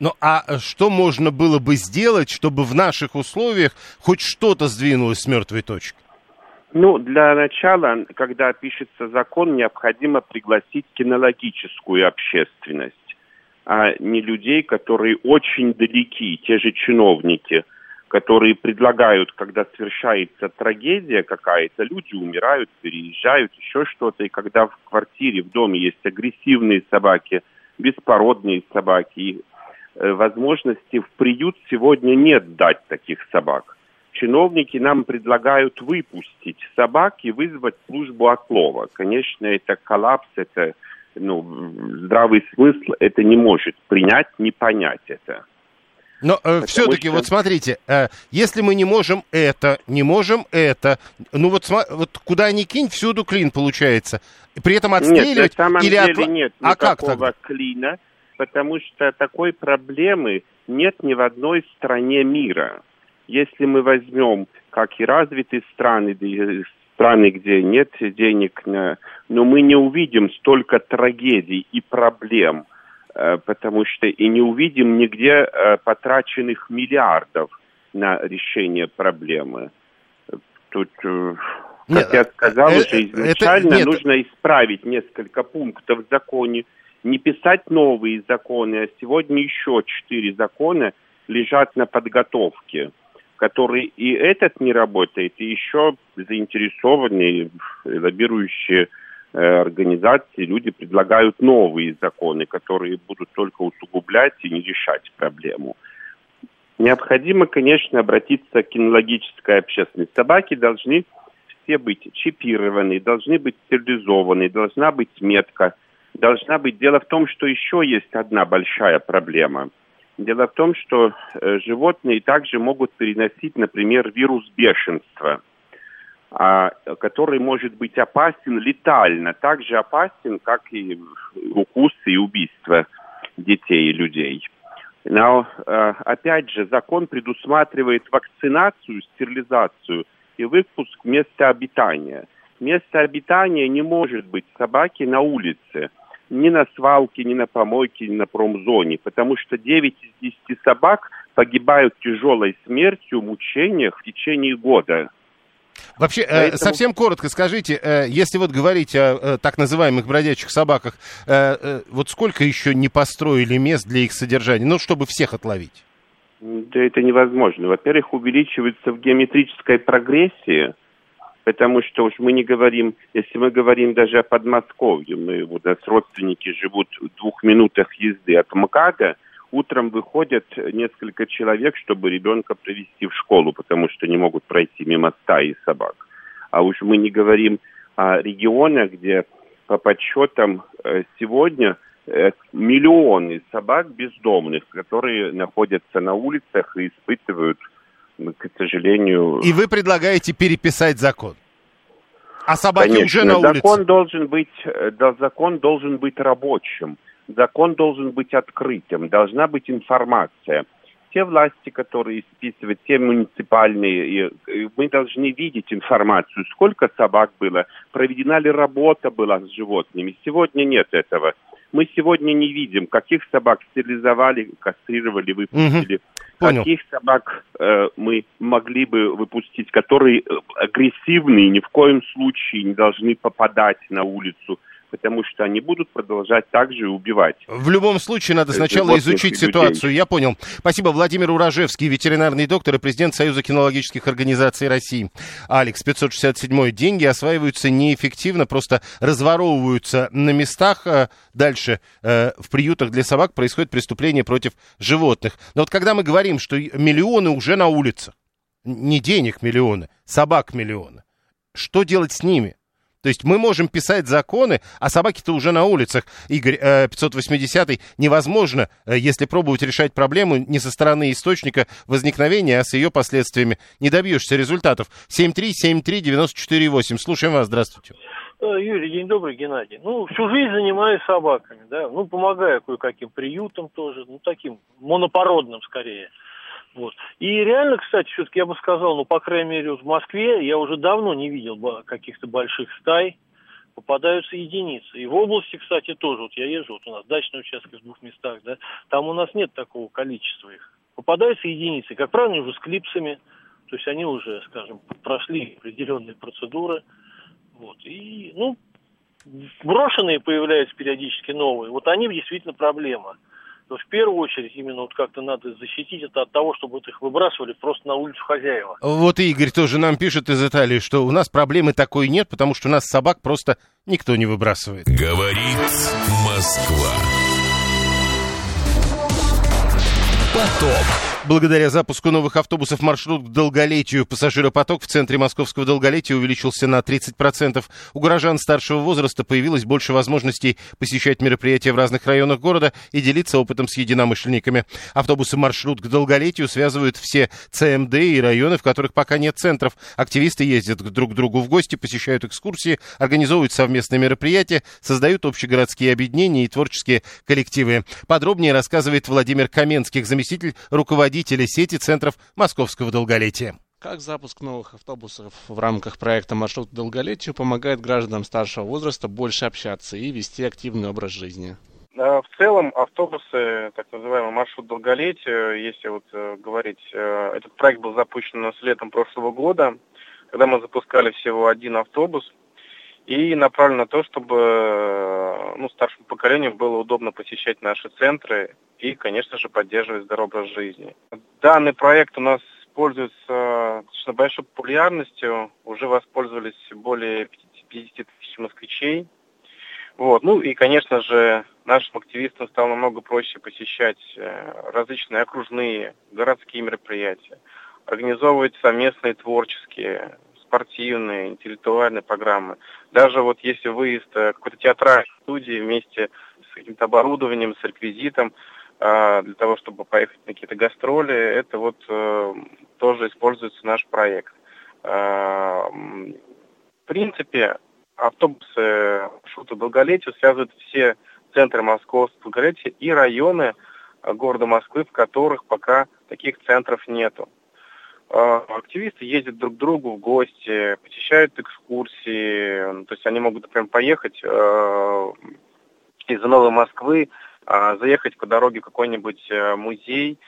Ну а что можно было бы сделать, чтобы в наших условиях хоть что-то сдвинулось с мертвой точки? Ну, для начала, когда пишется закон, необходимо пригласить кинологическую общественность а не людей, которые очень далеки, те же чиновники, которые предлагают, когда совершается трагедия какая-то, люди умирают, переезжают, еще что-то, и когда в квартире, в доме есть агрессивные собаки, беспородные собаки, и э, возможности в приют сегодня нет дать таких собак. Чиновники нам предлагают выпустить собак и вызвать службу отлова. Конечно, это коллапс, это ну, здравый смысл это не может принять, не понять это. Но э, все-таки, что... вот смотрите, э, если мы не можем это, не можем это, ну вот, вот куда ни кинь, всюду клин получается. При этом отстреливать нет, на самом или деле от... нет а как тогда? клина, потому что такой проблемы нет ни в одной стране мира. Если мы возьмем как и развитые страны, страны, где нет денег, но мы не увидим столько трагедий и проблем – Э, потому что и не увидим нигде э, потраченных миллиардов на решение проблемы. Тут, э, как нет, я сказал это, уже изначально, это, нужно исправить несколько пунктов в законе, не писать новые законы, а сегодня еще четыре закона лежат на подготовке, которые и этот не работает, и еще заинтересованные, лоббирующие Э, организации, люди предлагают новые законы, которые будут только усугублять и не решать проблему. Необходимо, конечно, обратиться к кинологической общественности. Собаки должны все быть чипированы, должны быть стерилизованы, должна быть метка, должна быть... Дело в том, что еще есть одна большая проблема. Дело в том, что э, животные также могут переносить, например, вирус бешенства – а, который может быть опасен летально, так же опасен, как и укусы и убийства детей и людей. Но, а, опять же, закон предусматривает вакцинацию, стерилизацию и выпуск места обитания. Место обитания не может быть собаки на улице, ни на свалке, ни на помойке, ни на промзоне, потому что 9 из 10 собак погибают тяжелой смертью, мучениях в течение года. Вообще, э, Поэтому... совсем коротко скажите, э, если вот говорить о э, так называемых бродячих собаках, вот сколько еще не построили мест для их содержания, ну, чтобы всех отловить? Да это невозможно. Во-первых, увеличивается в геометрической прогрессии, потому что уж мы не говорим, если мы говорим даже о Подмосковье, мы, у нас родственники живут в двух минутах езды от МКАДа, утром выходят несколько человек, чтобы ребенка привести в школу, потому что не могут пройти мимо стаи собак. А уж мы не говорим о регионах, где по подсчетам э, сегодня э, миллионы собак бездомных, которые находятся на улицах и испытывают, к сожалению... И вы предлагаете переписать закон? А собаки Конечно, уже на улице? Закон должен быть, э, да, закон должен быть рабочим закон должен быть открытым, должна быть информация. Те власти, которые списывают, те муниципальные, мы должны видеть информацию, сколько собак было, проведена ли работа была с животными. Сегодня нет этого. Мы сегодня не видим, каких собак стерилизовали, кастрировали, выпустили. Угу. Каких собак э, мы могли бы выпустить, которые э, агрессивные, ни в коем случае не должны попадать на улицу потому что они будут продолжать также убивать. В любом случае, надо сначала изучить ситуацию. Я понял. Спасибо. Владимир Уражевский, ветеринарный доктор и президент Союза кинологических организаций России. Алекс, 567 деньги осваиваются неэффективно, просто разворовываются на местах. Э, дальше э, в приютах для собак происходит преступление против животных. Но вот когда мы говорим, что миллионы уже на улицах, не денег миллионы, собак миллионы, что делать с ними? То есть мы можем писать законы, а собаки-то уже на улицах. Игорь, 580-й, э, невозможно, э, если пробовать решать проблему не со стороны источника возникновения, а с ее последствиями. Не добьешься результатов. 7373948. Слушаем вас, здравствуйте. Э, Юрий, день добрый, Геннадий. Ну, всю жизнь занимаюсь собаками, да, ну, помогаю кое-каким приютам тоже, ну, таким монопородным скорее. Вот. И реально, кстати, все-таки я бы сказал, ну, по крайней мере, в Москве я уже давно не видел каких-то больших стай, попадаются единицы. И в области, кстати, тоже, вот я езжу, вот у нас дачный участок в двух местах, да, там у нас нет такого количества их. Попадаются единицы, как правило, уже с клипсами, то есть они уже, скажем, прошли определенные процедуры, вот, и, ну, брошенные появляются периодически новые, вот они действительно проблема то в первую очередь именно вот как-то надо защитить это от того, чтобы вот их выбрасывали просто на улицу хозяева. Вот Игорь тоже нам пишет из Италии, что у нас проблемы такой нет, потому что у нас собак просто никто не выбрасывает. Говорит Москва. Поток. Благодаря запуску новых автобусов маршрут к долголетию пассажиропоток в центре московского долголетия увеличился на 30%. У горожан старшего возраста появилось больше возможностей посещать мероприятия в разных районах города и делиться опытом с единомышленниками. Автобусы маршрут к долголетию связывают все ЦМД и районы, в которых пока нет центров. Активисты ездят друг к другу в гости, посещают экскурсии, организовывают совместные мероприятия, создают общегородские объединения и творческие коллективы. Подробнее рассказывает Владимир Каменских, заместитель руководителя руководителя сети центров московского долголетия. Как запуск новых автобусов в рамках проекта «Маршрут долголетию» помогает гражданам старшего возраста больше общаться и вести активный образ жизни? В целом автобусы, так называемый маршрут долголетия, если вот э, говорить, э, этот проект был запущен с летом прошлого года, когда мы запускали всего один автобус, и направлен на то, чтобы э, ну, старшему поколению было удобно посещать наши центры и, конечно же, поддерживать здоровый образ жизни. Данный проект у нас пользуется достаточно большой популярностью. Уже воспользовались более 50 тысяч москвичей. Вот. Ну и, конечно же, нашим активистам стало намного проще посещать э, различные окружные, городские мероприятия, организовывать совместные творческие, спортивные, интеллектуальные программы. Даже вот если выезд э, какой-то театральной студии вместе с каким-то оборудованием, с реквизитом, а, для того, чтобы поехать на какие-то гастроли, это вот э, тоже используется наш проект. А, в принципе, автобусы маршрута долголетия связывают все центры московского долголетия и районы э, города Москвы, в которых пока таких центров нету. А, активисты ездят друг к другу в гости, посещают экскурсии, то есть они могут, например, поехать э, из Новой Москвы а, заехать по дороге в какой-нибудь э, музей,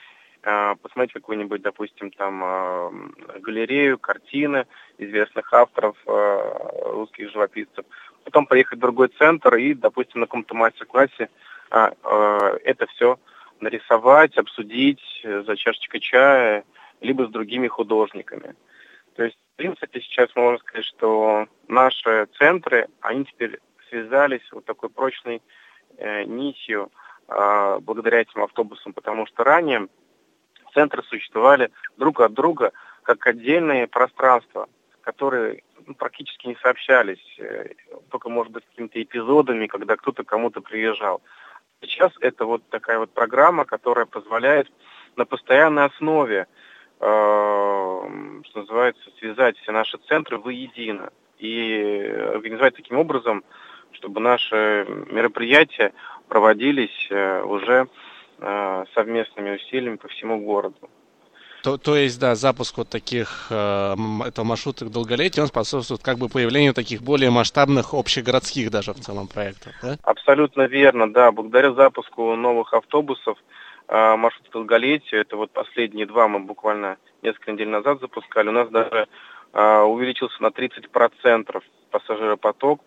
а, посмотреть какую-нибудь, допустим, там а, галерею, картины известных авторов, русских живописцев, потом поехать в другой центр и, допустим, на каком-то мастер-классе это все нарисовать, обсудить за чашечкой чая, либо с другими художниками. То есть, в принципе, сейчас можно сказать, что наши центры, они теперь связались вот такой прочной э, нитью а, благодаря этим автобусам, потому что ранее центры существовали друг от друга как отдельные пространства, которые ну, практически не сообщались, э, только, может быть, какими-то эпизодами, когда кто-то кому-то приезжал. Сейчас это вот такая вот программа, которая позволяет на постоянной основе, э, что называется, связать все наши центры воедино и организовать таким образом, чтобы наши мероприятия проводились э, уже э, совместными усилиями по всему городу. То, то есть, да, запуск вот таких э, к долголетию, он способствует как бы появлению таких более масштабных общегородских даже в целом проектов, да? Абсолютно верно, да. Благодаря запуску новых автобусов маршрут к долголетию, это вот последние два мы буквально несколько недель назад запускали, у нас даже э, увеличился на 30% пассажиропоток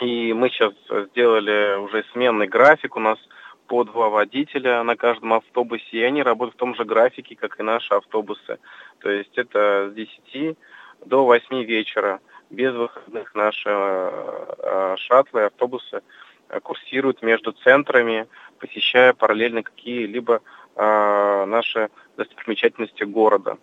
и мы сейчас сделали уже сменный график. У нас по два водителя на каждом автобусе, и они работают в том же графике, как и наши автобусы. То есть это с 10 до 8 вечера. Без выходных наши э, шаттлы, автобусы курсируют между центрами, посещая параллельно какие-либо э, наши достопримечательности города.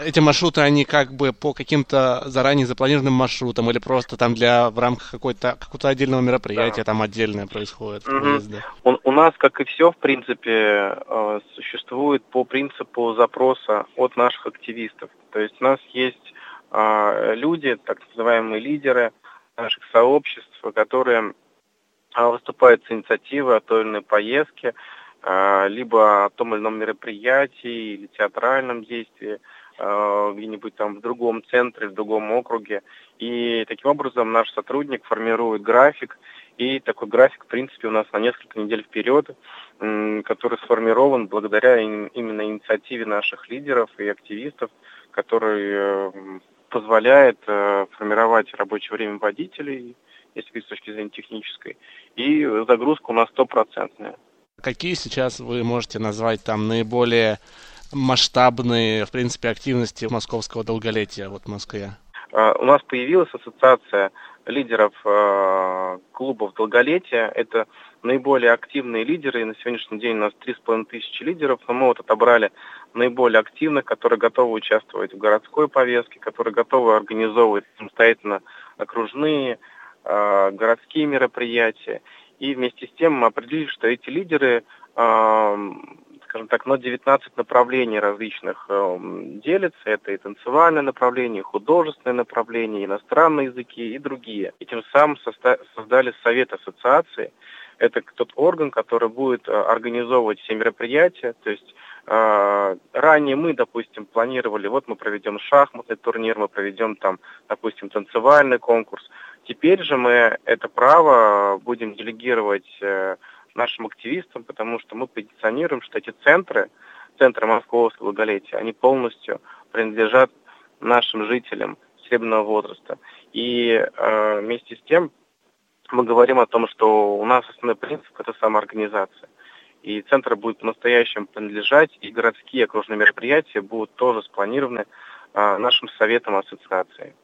Эти маршруты, они как бы по каким-то заранее запланированным маршрутам или просто там для в рамках какой-то какого-то отдельного мероприятия да. там отдельное происходит? Угу. У, у нас, как и все, в принципе, э, существует по принципу запроса от наших активистов. То есть у нас есть э, люди, так называемые лидеры наших сообществ, которые выступают с инициативой о той или иной поездке, либо о том или ином мероприятии или театральном действии – Э, где-нибудь там в другом центре, в другом округе. И таким образом наш сотрудник формирует график, и такой график, в принципе, у нас на несколько недель вперед, который сформирован благодаря именно инициативе наших лидеров и активистов, который э, позволяет э, формировать рабочее время водителей, если говорить с точки зрения технической, и загрузка у нас стопроцентная. Какие сейчас вы можете назвать там наиболее масштабные, в принципе, активности московского долголетия вот в Москве? у нас появилась ассоциация лидеров э, клубов долголетия. Это наиболее активные лидеры. И на сегодняшний день у нас 3,5 тысячи лидеров. Но мы вот отобрали наиболее активных, которые готовы участвовать в городской повестке, которые готовы организовывать самостоятельно окружные, городские мероприятия. И вместе с тем мы определили, что эти лидеры э, скажем так, на 19 направлений различных э, делится. Это и танцевальное направление, и художественное направление, и иностранные языки и другие. И тем самым создали Совет Ассоциации. Это тот орган, который будет э, организовывать все мероприятия. То есть э, ранее мы, допустим, планировали, вот мы проведем шахматный турнир, мы проведем там, допустим, танцевальный конкурс. Теперь же мы это право будем делегировать э, нашим активистам, потому что мы позиционируем, что эти центры, центры московского долголетия, они полностью принадлежат нашим жителям среднего возраста. И э, вместе с тем мы говорим о том, что у нас основной принцип – это самоорганизация. И центр будет по-настоящему принадлежать, и городские окружные мероприятия будут тоже спланированы э, нашим советом ассоциации.